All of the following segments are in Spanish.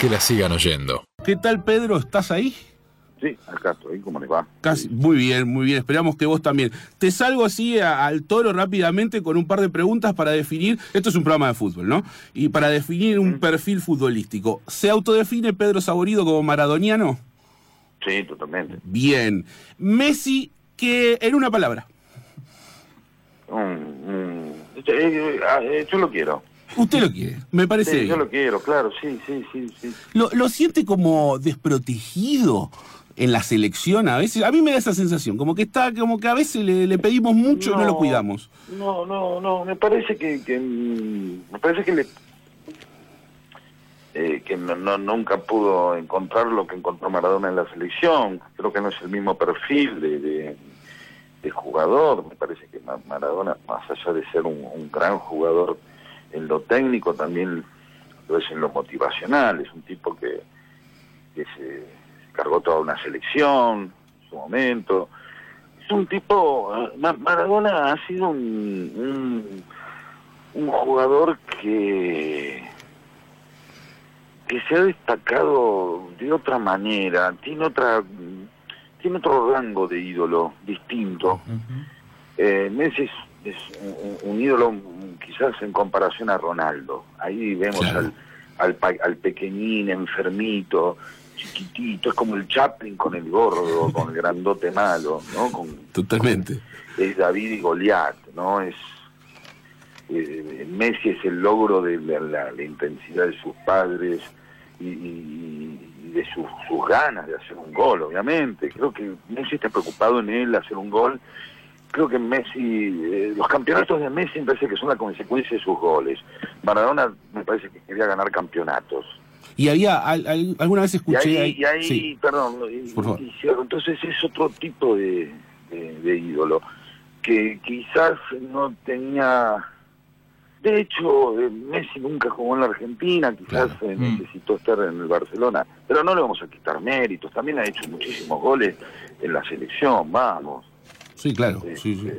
que la sigan oyendo. ¿Qué tal, Pedro? ¿Estás ahí? Sí, acá estoy, ¿cómo les va? Casi, muy bien, muy bien. Esperamos que vos también. Te salgo así a- al toro rápidamente con un par de preguntas para definir. Esto es un programa de fútbol, ¿no? Y para definir un perfil futbolístico. ¿Se autodefine Pedro Saborido como maradoniano? Sí, totalmente. Bien. Messi, que en una palabra. Mm, mm, eh, eh, ah, eh, yo lo quiero. Usted lo quiere, me parece Sí, bien. yo lo quiero, claro, sí, sí, sí, sí. ¿Lo, lo siente como desprotegido en la selección a veces? A mí me da esa sensación, como que está, como que a veces le, le pedimos mucho y no lo cuidamos. No, no, no, me parece que, que, mm, me parece que le eh, que no, nunca pudo encontrar lo que encontró Maradona en la selección. Creo que no es el mismo perfil de, de, de jugador. Me parece que Ma- Maradona, más allá de ser un, un gran jugador en lo técnico, también lo es en lo motivacional. Es un tipo que, que se, se cargó toda una selección en su momento. Es un tipo, eh, Ma- Maradona ha sido un, un jugador que que se ha destacado de otra manera, tiene otra tiene otro rango de ídolo distinto. Eh, Messi es, es un, un ídolo quizás en comparación a Ronaldo. Ahí vemos Claro. al, al, al pequeñín enfermito, chiquitito, es como el Chaplin con el gordo, con el grandote malo, ¿no? Con, Totalmente. es David y Goliat, ¿no? Es eh, Messi es el logro de la, la- la intensidad de sus padres y, y- y de sus, sus ganas de hacer un gol, obviamente. Creo que Messi está preocupado en él hacer un gol. Creo que Messi, eh, los campeonatos de Messi me parece que son la consecuencia de sus goles. Maradona me parece que quería ganar campeonatos. Y había, al- al- alguna vez Y escuché... ahí, y ahí sí. perdón, y- Por favor. y entonces es otro tipo de, de- de ídolo, que quizás no tenía... De hecho, eh, Messi nunca jugó en la Argentina, quizás Claro. eh, Mm. necesitó estar en el Barcelona, pero no le vamos a quitar méritos, también ha hecho muchísimos goles en la selección, vamos. Sí, claro. Sí, sí.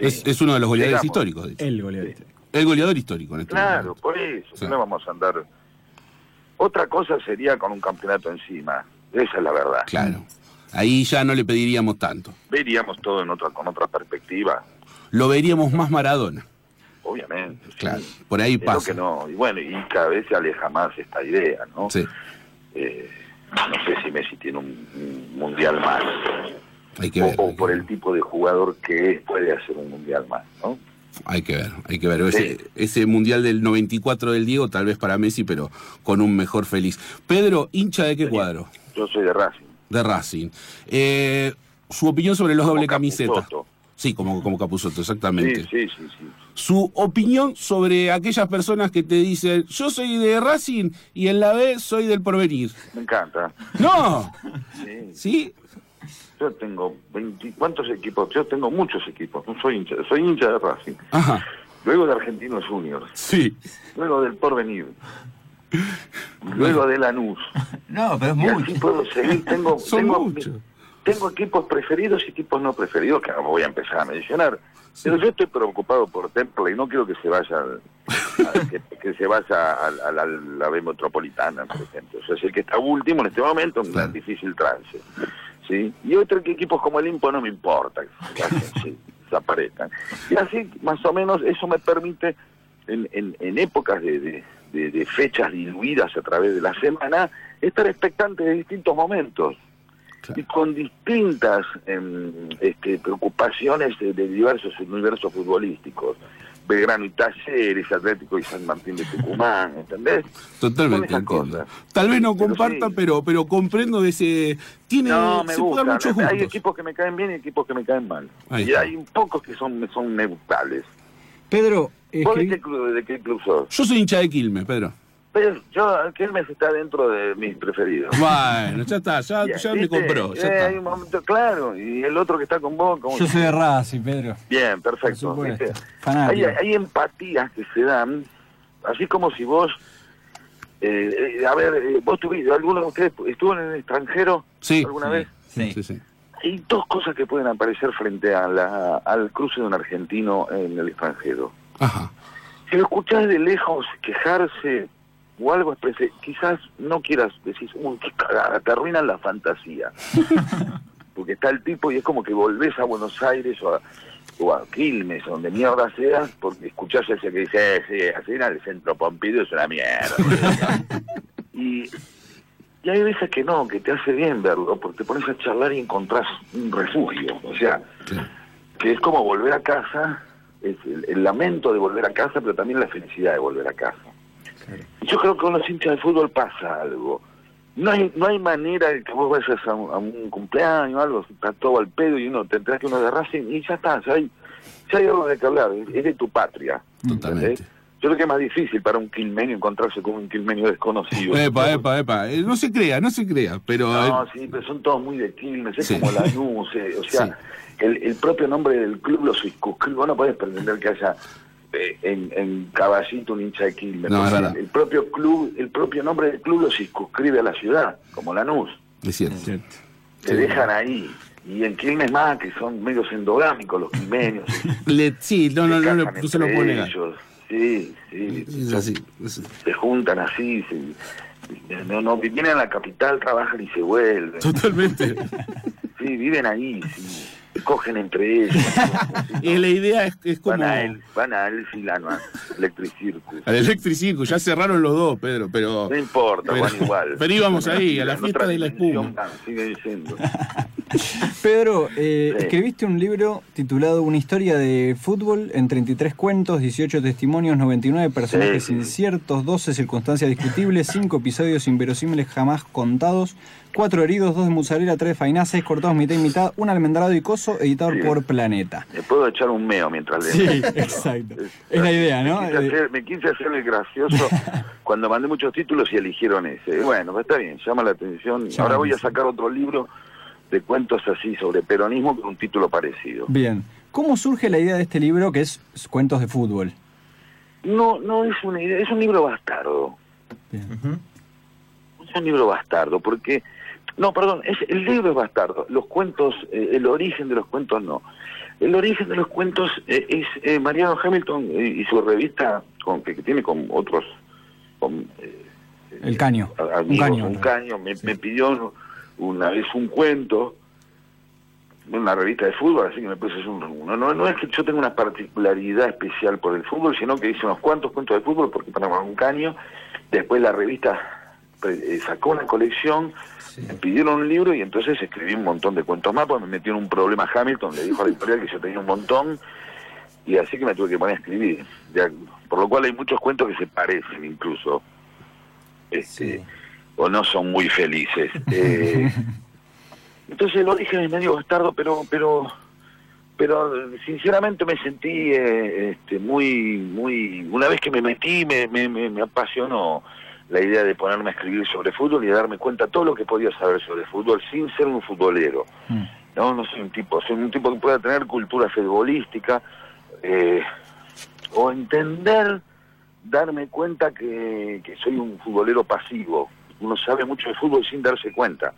Es, es uno de los goleadores Digamos. históricos, de hecho. El goleador. El goleador histórico en este Claro, momento. por eso, no vamos a andar... Otra cosa sería con un campeonato encima, esa es la verdad. Claro. Ahí ya no le pediríamos tanto. veríamos todo en otra con otra perspectiva Lo veríamos más Maradona. obviamente sí. Claro. Por ahí Es lo pasa. que no y bueno y cada vez se aleja más esta idea no Sí. Eh, no sé si Messi tiene un, un mundial más Hay que o, ver. o hay que por ver. el tipo de jugador que es puede hacer un mundial más no Hay que ver, hay que ver. Ese, Sí. ese mundial del 94 del Diego, tal vez para Messi, pero con un mejor feliz. Pedro, hincha de qué Sí. cuadro? yo soy de Racing De Racing. Eh, su opinión sobre los Como doble camiseta. Capusotto. Sí, como, como Capuzoto, sí exactamente. sí sí sí Su opinión sobre aquellas personas que te dicen, yo soy de Racing y en la B soy del porvenir. me encanta ¡No! sí. ¿Sí? Yo tengo 20 cuántos equipos yo tengo muchos equipos no soy hincha soy hincha de Racing Ajá. luego de Argentinos Juniors Sí. luego del Porvenir luego de Lanús No, pero es Y así puedo seguir. Tengo, Son tengo, muchos. tengo equipos preferidos y equipos no preferidos que no voy a empezar a mencionar. Pero yo estoy preocupado por Temple y no quiero que se vaya al- a- que, que se vaya a, a la, a la B metropolitana, por ejemplo. O sea, es el que está último en este momento Claro. un difícil trance. ¿Sí? Y otro que equipos como el Impo no me importa que se- sí, desaparezcan. Y así, más o menos, eso me permite, en, en, en épocas de, de- de- de fechas diluidas a través de la semana, estar expectante de distintos momentos Claro. y con distintas em, este, preocupaciones de diversos universos futbolísticos. Belgrano y Talleres, Atlético y San Martín de Tucumán, ¿entendés? Totalmente entiendo. cosas. Tal vez no Pero comparta, sí. pero, pero comprendo ese. Tiene, No, me se puede gusta. muchos Hay equipos que me caen bien y equipos que me caen mal. Ahí y hay pocos que son, son neutrales. Pedro, ¿Vos de qué, club, de qué club sos? Yo soy hincha de Quilmes, Pedro. Pero yo, Quilmes está dentro de mis preferidos. Bueno, ya está, ya, Ya, ya me compró. Ya Eh, está. hay un momento claro. Y el otro que está con vos, ¿cómo yo se soy de Racing, Pedro. Bien, perfecto. Hay, hay empatías que se dan, así como si vos, eh, eh, a ver, eh, vos tuviste, alguno de ustedes estuvo en el extranjero Sí. alguna vez. Sí. Sí, sí. Hay dos cosas que pueden aparecer frente a la, al cruce de un argentino en el extranjero. Ajá. Si lo escuchás de lejos quejarse, o algo quizás no quieras decir, uy, qué cagada, te arruinan la fantasía. Porque está el tipo y es como que volvés a Buenos Aires o a, o a Quilmes, o donde mierda seas, porque escuchás a ese que dice, eh, sí, así en el centro Pompidou es una mierda. y, y hay veces que no, que te hace bien verlo, porque te pones a charlar y encontrás un refugio. O sea, que es como volver a casa, es el, el lamento de volver a casa, pero también la felicidad de volver a casa. Yo creo que con los hinchas de fútbol pasa algo. No hay, no hay manera de que vos vayas a un, a un cumpleaños o algo, está todo al pedo y uno te enterás que uno de Racing y ya está, ya hay, ya hay algo de que hablar, es de tu patria. Totalmente. ¿entendés? Yo creo que es más difícil para un quilmenio encontrarse con un quilmenio desconocido. Epa, epa, epa. Eh, No se crea, no se crea, pero... No, eh, sí, pero son todos muy de Quilmes, es Sí. como la luz, eh, o sea, Sí. el, el propio nombre del club lo circunscribe, vos no podés pretender que haya en, en Caballito un hincha de Quilmes, No, el propio club, el propio nombre del club lo circunscribe a la ciudad, como Lanús, es cierto. te dejan ahí, y en Quilmes más, que son medios endogámicos los quilmenios, Le- sí, no, no, se no, no, no se lo ellos. Sí, sí, Es así. es- se juntan así, se, no, no, vienen a la capital, trabajan y se vuelven. Totalmente. Sí, viven ahí, sí. Cogen entre ellos. Y la idea es, es como... Van a él, van a él Silano, a Electric Circus. Al Electric Circus, ya cerraron los dos, Pedro, pero... No importa, pero- van igual. pero íbamos ahí, a la fiesta de la espuma. sigue diciendo. Pedro, eh, Sí. escribiste un libro titulado Una historia de fútbol en 33 cuentos, 18 testimonios, 99 personajes sí. inciertos, 12 circunstancias discutibles, 5 episodios inverosímiles jamás contados, 4 heridos, 2 de mozzarella, 3 de fainá, 6 cortados mitad y mitad, un almendrado y coso, editado Sí. por Planeta. Me puedo echar un meo mientras leo. Sí, exacto. Es la idea, ¿no? Me quise, hacer, me quise hacer el gracioso cuando mandé muchos títulos y eligieron ese. Bueno, pues está bien, llama la atención. Llama Ahora voy a sacar otro libro de cuentos así sobre peronismo con un título parecido. Bien. ¿Cómo surge la idea de este libro que es Cuentos de Fútbol? No, no es una idea, es un libro bastardo. Bien. Es un libro bastardo, porque... No, perdón, es, el libro es bastardo. Los cuentos, eh, el origen de los cuentos no. El origen de los cuentos eh, es eh, Mariano Hamilton y su revista con, que, que tiene con otros... Con, El caño. Un caño. un caño, me, me pidió una vez un cuento una revista de fútbol, así que me puse un, no, no, no es que yo tenga una particularidad especial por el fútbol, sino que hice unos cuantos cuentos de fútbol porque para un caño, después la revista sacó una colección, me pidieron un libro y entonces escribí un montón de cuentos más, porque me metió en un problema Hamilton, le dijo a la editorial que yo tenía un montón, y así que me tuve que poner a escribir. Ya, por lo cual hay muchos cuentos que se parecen incluso, este, o no son muy felices. Eh, entonces el origen es medio bastardo, pero pero pero sinceramente me sentí eh, este, muy muy una vez que me metí me, me, me, me apasionó la idea de ponerme a escribir sobre fútbol y de darme cuenta todo lo que podía saber sobre fútbol sin ser un futbolero. Mm. No, no soy un tipo, soy un tipo que pueda tener cultura futbolística eh, o entender, darme cuenta que, que soy un futbolero pasivo. Uno sabe mucho de fútbol sin darse cuenta.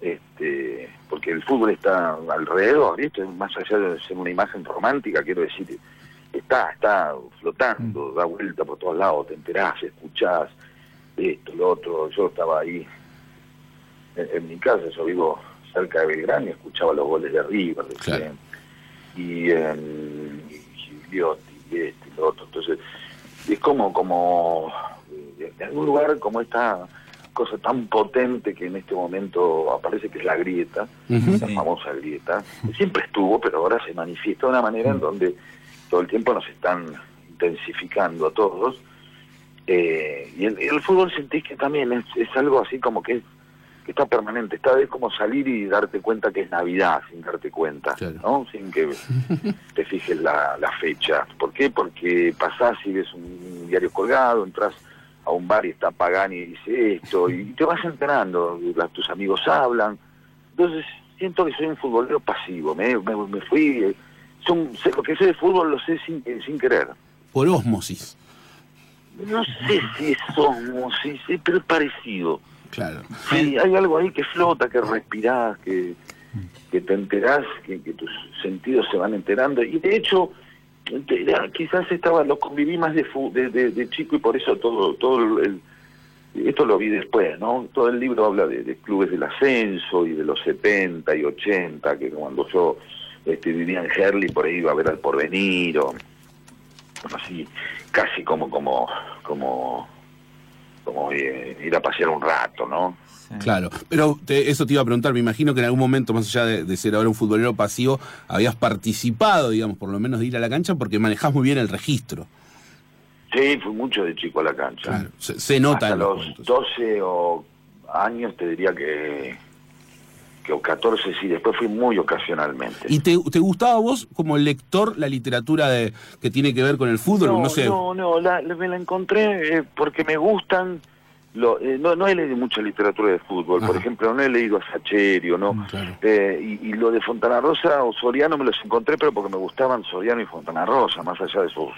Este, porque el fútbol está alrededor, ¿viste? Más allá de ser una imagen romántica, quiero decir, está, está flotando, da vuelta por todos lados, te enterás, escuchás, esto, lo otro. Yo estaba ahí en, en mi casa, yo vivo cerca de Belgrano y escuchaba los goles de River, de Claro. siempre. y, eh, y Gigliotti, y este, y lo otro. Entonces, es como, como, eh, en algún lugar como esta cosa tan potente que en este momento aparece que es la grieta, esa famosa grieta, que siempre estuvo, pero ahora se manifiesta de una manera en donde todo el tiempo nos están intensificando a todos. Eh, y el, el fútbol sentís que también es, es algo así como que, es, que está permanente, está es como salir y darte cuenta que es Navidad sin darte cuenta, Claro. ¿no? Sin que te fijes la, la fecha. ¿Por qué? Porque pasás y ves un diario colgado, entras a un bar y está Pagani y dice esto, y te vas enterando, la- tus amigos hablan. Entonces, siento que soy un futbolero pasivo, me, me, me fui, eh, son, sé- lo que sé de fútbol lo sé sin, eh, sin querer. Por ósmosis. No sé si es somos, sí, sí, pero es parecido. Claro. Sí, hay algo ahí que flota, que respirás, que, que te enterás, que, que tus sentidos se van enterando. Y de hecho, quizás estaba lo conviví más de, fu- de, de- de chico y por eso todo todo el, esto lo vi después, ¿no? Todo el libro habla de, de clubes del ascenso y de los 70 y 80, que cuando yo este, vivía en Herley, por ahí iba a ver al porvenir, o así, casi como, como, como, como eh, ir a pasear un rato, ¿no? Claro, pero te- eso te iba a preguntar, me imagino que en algún momento, más allá de, de ser ahora un futbolero pasivo, habías participado, digamos, por lo menos de ir a la cancha porque manejás muy bien el registro. Sí, fui mucho de chico a la cancha. Claro, se, se nota Hasta en los los cuentos. 12 o años te diría que, que o 14 sí, después fui muy ocasionalmente. ¿Y te, te gustaba vos como lector la literatura de, que tiene que ver con el fútbol? No, sé. no, no, la- la- me la encontré eh, porque me gustan. Lo, eh, no, no he leído mucha literatura de fútbol, por ejemplo, no he leído a Sacherio, ¿no? Mm, claro. Eh, y, y lo de Fontana Rosa o Soriano me los encontré, pero porque me gustaban Soriano y Fontana Rosa, más allá de sus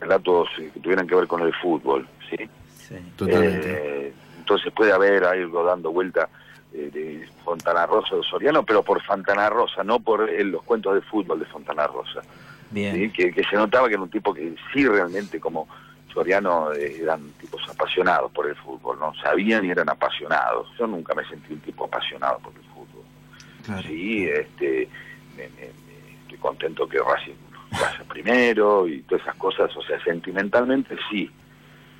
relatos eh, que tuvieran que ver con el fútbol, ¿sí? Sí. Totalmente. Eh, entonces puede haber algo dando vuelta de Fontana Rosa o Soriano, pero por Fontana Rosa, no por eh, los cuentos de fútbol de Fontana Rosa. Bien. ¿sí? Que, que se notaba que era un tipo que sí realmente como Soriano eh, eran tipos apasionados por el fútbol, ¿no? Sabían y eran apasionados. Yo nunca me sentí un tipo apasionado por el fútbol. Claro. Sí, este, me, me- me- estoy contento que Racing vaya primero y todas esas cosas, o sea, sentimentalmente sí,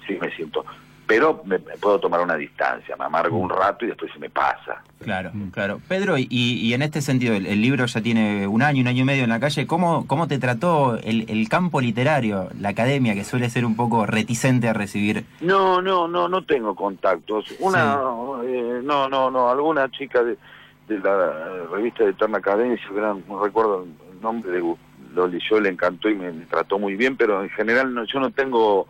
sí me siento. Pero me, me puedo tomar una distancia, me amargo un rato y después se me pasa. Claro, claro. Pedro, y, y en este sentido, el, el libro ya tiene un año, un año y medio en la calle. ¿Cómo, cómo te trató el, el campo literario, la academia, que suele ser un poco reticente a recibir? No, no, no, no tengo contactos. Una, eh, no, no, no, alguna chica de, de la revista de Eterna era- no recuerdo el nombre de lo leyó, le encantó y me, me trató muy bien, pero en general no, yo no tengo,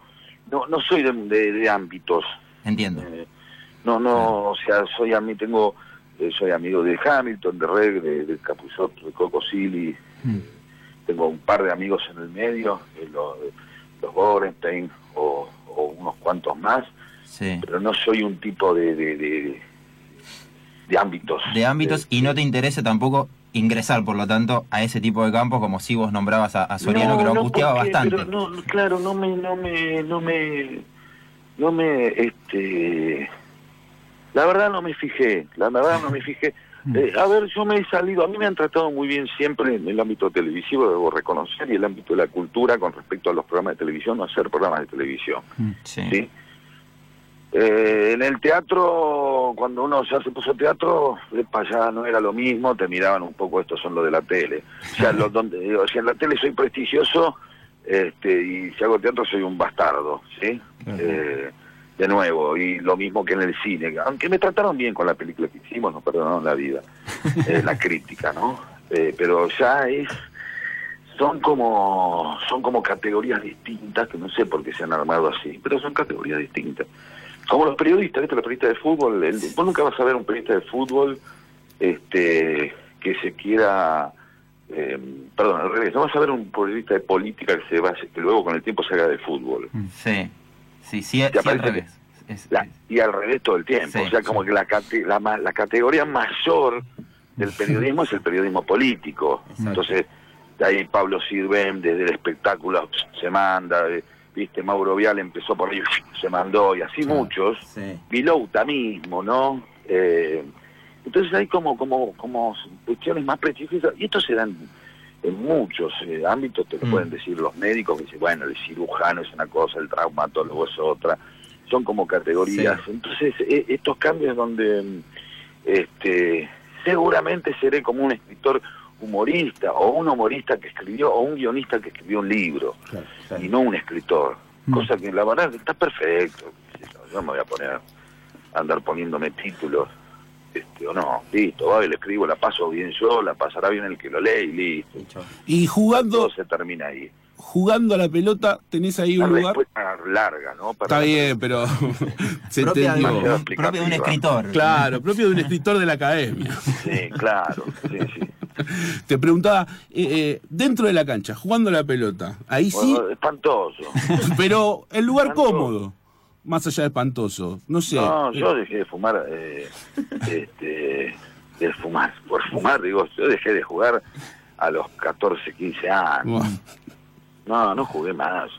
no, no soy de, de- de ámbitos. Entiendo. Eh, no, no, o sea, soy a mí tengo, eh, soy amigo de Hamilton, de Reg, de, de Capuzot, de Coco Silly, Mm. tengo un par de amigos en el medio, eh, los, los Gorenstein o, o unos cuantos más, Sí. pero no soy un tipo de, de, de, de ámbitos. De ámbitos, y no te interesa tampoco ingresar, por lo tanto, a ese tipo de campos, como si vos nombrabas a, a Soriano, No, que lo no, angustiaba porque- bastante. pero no, claro, no me, no me, no me, no me, este, la verdad no me fijé, la verdad no me fijé. Eh, a ver, yo me he salido, a mí me han tratado muy bien siempre en el ámbito televisivo, debo reconocer, y el ámbito de la cultura con respecto a los programas de televisión, no hacer programas de televisión. Sí. ¿sí? Eh, en el teatro, cuando uno ya se puso teatro, epa, ya no era lo mismo, te miraban un poco, estos son los de la tele. O sea, los donde, digo, si en la tele soy prestigioso, este, y si hago teatro soy un bastardo, ¿sí? Eh, de nuevo, y lo mismo que en el cine, aunque me trataron bien con la película que hicimos, nos perdonaron la vida, eh, la crítica, ¿no? Eh, pero ya es son como son como categorías distintas que no sé por qué se han armado así pero son categorías distintas como los periodistas ¿viste? los periodistas de fútbol el- vos nunca vas a ver un periodista de fútbol este que se quiera eh, perdón al revés no vas a ver un periodista de política que se vaya que luego con el tiempo se haga de fútbol Sí. Sí, sí, sí, Te al revés. Es- La- es- y al revés todo el tiempo Sí, o sea como que la, cate- la, la categoría mayor del periodismo es el periodismo político Exacto. entonces de ahí Pablo Sirven desde el espectáculo se manda eh, viste Mauro Vial empezó por ahí se mandó y así muchos. sí. Vilouta mismo no Eh, entonces hay como como como cuestiones más precisas y esto se dan en muchos eh, ámbitos te lo Mm. pueden decir los médicos que dicen bueno el cirujano es una cosa el traumatólogo es otra. Son como categorías. Entonces eh, estos cambios donde este seguramente seré como un escritor humorista o un humorista que escribió o un guionista que escribió un libro y no un escritor Mm. cosa que la verdad está perfecto yo, me voy a poner a andar poniéndome títulos este o no listo va y le escribo la paso bien yo la pasará bien el que lo lee y listo Y jugando, todo se termina ahí jugando a la pelota, tenés ahí la un lugar. larga no Para Está la- bien, pero se entendió. Demasiado propia de un escritor. Claro, propio de un escritor de la academia. sí claro sí sí Te preguntaba, eh, eh, dentro de la cancha, jugando la pelota, ahí sí, Bueno, espantoso pero el lugar Espantoso. cómodo, más allá de espantoso. No sé. No, yo dejé de fumar, eh, este, de fumar, por fumar, digo, yo dejé de jugar a los 14, 15 años. Bueno, No, no jugué más.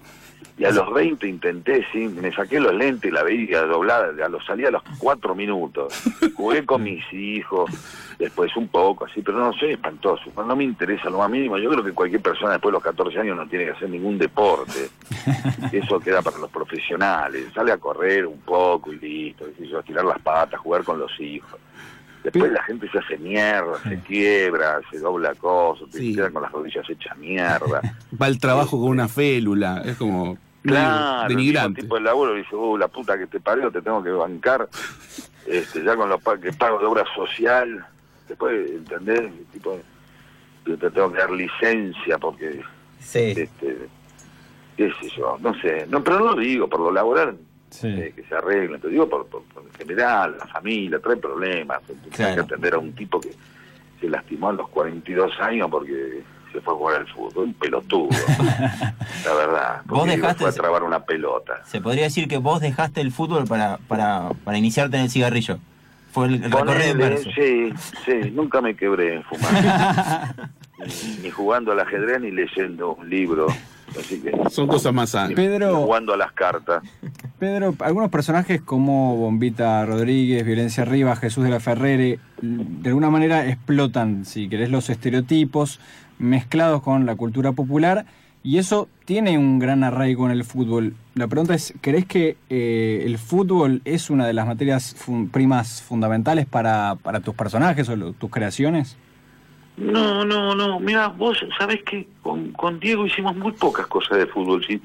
Y a los 20 intenté, sí, me saqué los lentes, la veía doblada, a los salía a los cuatro minutos. Jugué con mis hijos, después un poco así, pero no soy espantoso, no me interesa lo más mínimo. Yo creo que cualquier persona después de los 14 años no tiene que hacer ningún deporte. Eso queda para los profesionales. Sale a correr un poco y listo, a tirar las patas, jugar con los hijos. Después la gente se hace mierda, se quiebra, se dobla cosas, se queda con las rodillas hechas mierda. Va al trabajo con una félula, es como claro, denigrante. El tipo de laburo dice, uh, la puta que te parió, te tengo que bancar, este, ya con los que pago de obra social, después, ¿entendés? Tipo, te tengo que dar licencia porque, sí. este, qué sé yo, no sé, no, pero no lo digo, por lo laboral eh, que se arreglen, te digo por, por, en general, la familia trae problemas, hay que atender a un tipo que se lastimó a los 42 años porque se fue a jugar al fútbol, un pelotudo, la verdad. Vos dejaste... Fue a trabar una pelota. Se podría decir que vos dejaste el fútbol para, para, para iniciarte en el cigarrillo. Fue el, recorrido inverso. Sí, sí, nunca me quebré fumando. ni, ni jugando al ajedrez ni leyendo un libro. Así que, Son cosas más sanas. Pedro, jugando a las cartas. Pedro, algunos personajes como Bombita Rodríguez, Violencia Rivas, Jesús de la Ferrere, de alguna manera explotan, si querés, los estereotipos mezclados con la cultura popular y eso tiene un gran arraigo en el fútbol. La pregunta es, ¿crees que eh, el fútbol es una de las materias primas fundamentales para, para tus personajes o tus creaciones? No, no, no. Mira, vos sabés que con, con Diego hicimos muy pocas cosas de fútbol, ¿sí?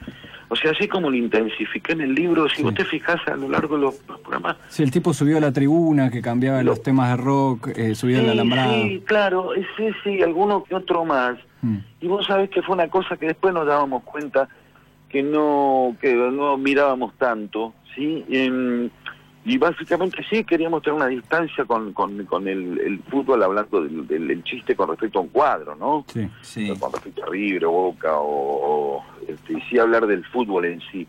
O sea, así como lo intensifiqué en el libro, si vos te fijás a lo largo de los, programas... Sí, el tipo subió a la tribuna, que cambiaba los temas de rock, eh, subió sí, la alambrado. Sí, claro, sí, sí, alguno que otro más. Mm. Y vos sabés que fue una cosa que después nos dábamos cuenta que no, que no mirábamos tanto, ¿sí? Eh, y básicamente sí queríamos tener una distancia con, con, con el, el, fútbol hablando del, del, chiste con respecto a un cuadro, ¿no? Sí, sí. Con respecto a River o Boca o, o este, y sí hablar del fútbol en sí.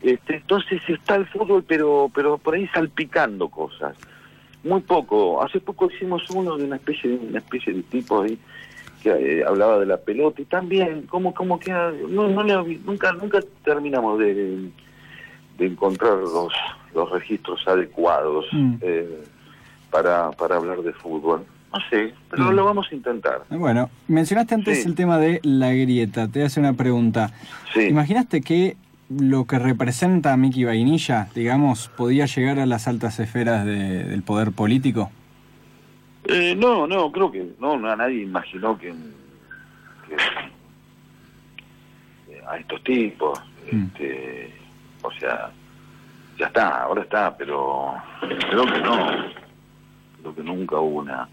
Este, entonces está el fútbol, pero pero por ahí salpicando cosas. Muy poco. Hace poco hicimos uno de una especie de una especie de tipo ahí que eh, hablaba de la pelota y también como como que no, no le, nunca nunca terminamos de de encontrar los, los registros adecuados Mm. eh, para, para hablar de fútbol. No sé, pero Mm. lo vamos a intentar. Bueno, mencionaste antes Sí. el tema de la grieta. Te hace una pregunta. Sí. ¿Imaginaste que lo que representa a Miki Vainilla, digamos, podía llegar a las altas esferas de- del poder político? Eh, no, no, creo que no, no, nadie imaginó que, que, eh, a estos tipos, Mm. este, o sea, ya está, ahora está, pero creo que no, creo que nunca hubo una,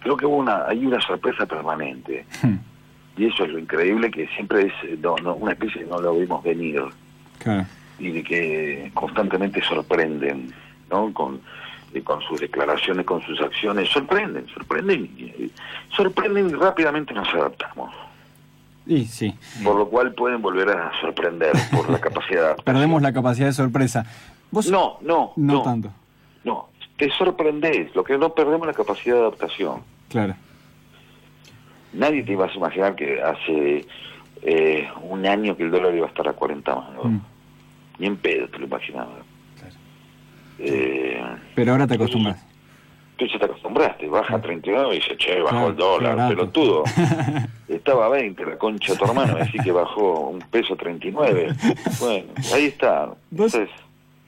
creo que hubo una, hay una sorpresa permanente. Hmm, y eso es lo increíble que siempre es eh, no, no, una especie de no lo vimos venir. Y de que constantemente sorprenden, ¿no? Con, eh, con sus declaraciones, con sus acciones, sorprenden, sorprenden, y, y- sorprenden y rápidamente nos adaptamos. Y sí, Por lo cual pueden volver a sorprender por la capacidad perdemos la capacidad de sorpresa. ¿Vos? No, no, No no, tanto, no. Te sorprendés, lo que no perdemos la capacidad de adaptación. claro. Nadie te iba a imaginar que hace eh, un año que el dólar iba a estar a 40 mangos. Mm. Ni en pedo te lo imaginaba. Claro. Eh, Pero ahora te acostumbras. Tú ya te acostumbraste, baja a 39 y dice, che, bajó el dólar, pelotudo. Estaba a 20, la concha de tu hermano, así que bajó un peso 39. Bueno, ahí está. Vos- Entonces,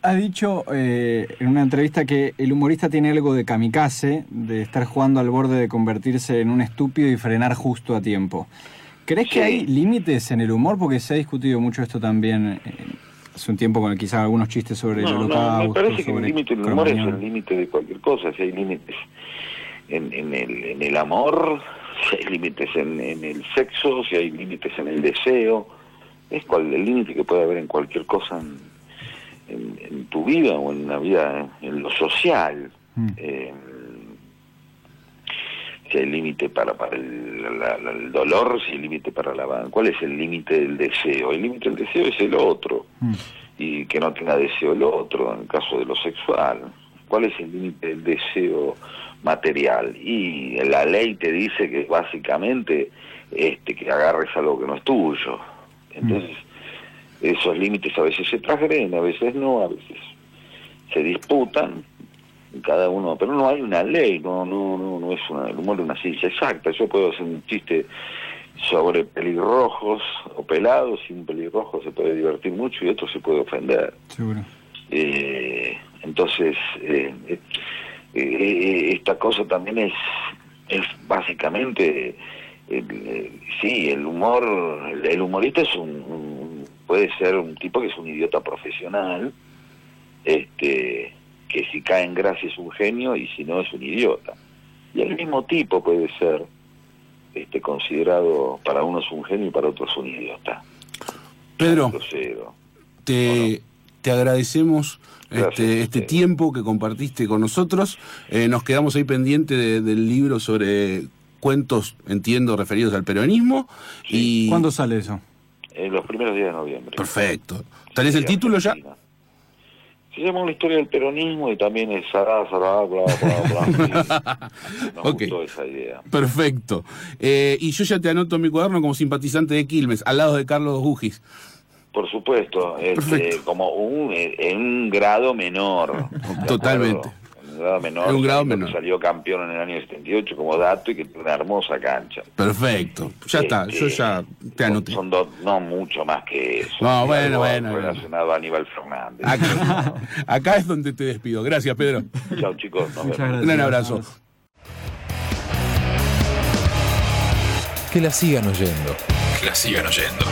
Has dicho eh, en una entrevista que el humorista tiene algo de kamikaze, de estar jugando al borde de convertirse en un estúpido y frenar justo a tiempo. ¿Crees que hay límites en el humor? Porque se ha discutido mucho esto también eh, hace un tiempo con quizás algunos chistes sobre el no, no, holocausto. me parece que el límite del humor es el límite de cualquier cosa. Si hay límites en, en, el, en el amor, si hay límites en, en el sexo, si hay límites en el deseo, es cual, el límite que puede haber en cualquier cosa en, en, en tu vida o en la vida, en lo social. Mm. Eh, si hay límite para, para el, la- la- el dolor, si hay límite para la... ¿Cuál es el límite del deseo? El límite del deseo es el otro Mm. y que no tenga deseo el otro, en el caso de lo sexual. ¿Cuál es el límite del deseo material? Y la ley te dice que básicamente este que agarres algo que no es tuyo. Entonces, esos límites a veces se transgreden, a veces no, a veces se disputan, cada uno, pero no hay una ley, no, no, no, no es una, el humor es una ciencia exacta. Yo puedo hacer un chiste sobre pelirrojos o pelados, y un pelirrojo se puede divertir mucho y otro se puede ofender. Seguro. Eh, entonces, eh, eh, eh, esta cosa también es, es básicamente, el- sí, el humor, el humorista es un, un- puede ser un tipo que es un idiota profesional, este, que si cae en gracia es un genio y si no es un idiota. Y el mismo tipo puede ser este, considerado, para uno es un genio y para otro es un idiota. Pedro, te, te agradecemos Gracias este, a este tiempo que compartiste con nosotros. Eh, nos quedamos ahí pendientes de- del libro sobre cuentos, entiendo, referidos al peronismo. Y ¿Cuándo sale eso? En los primeros días de noviembre. Perfecto. ¿Tenés el título ya? Llama una historia del peronismo y también es Sará, Sará, bla, bla, bla. Nos Ok. gustó esa idea. Perfecto. Eh, y yo ya te anoto en mi cuaderno como simpatizante de Quilmes, al lado de Carlos Gugis. Por supuesto, este, como un, en un grado menor. Totalmente. En un grado menor. En un grado menor. Salió campeón en el año 78 como dato y que tiene una hermosa cancha. Perfecto. Ya está, Este, yo ya te anoté. Son dos, no mucho más que eso. No, bueno, algo bueno, bueno. Relacionado a Aníbal Fernández. Acá, acá es donde te despido. Gracias, Pedro. Chao, chicos. nos Muchas vemos. gracias. Un gran abrazo. Que la sigan oyendo. Que la sigan oyendo.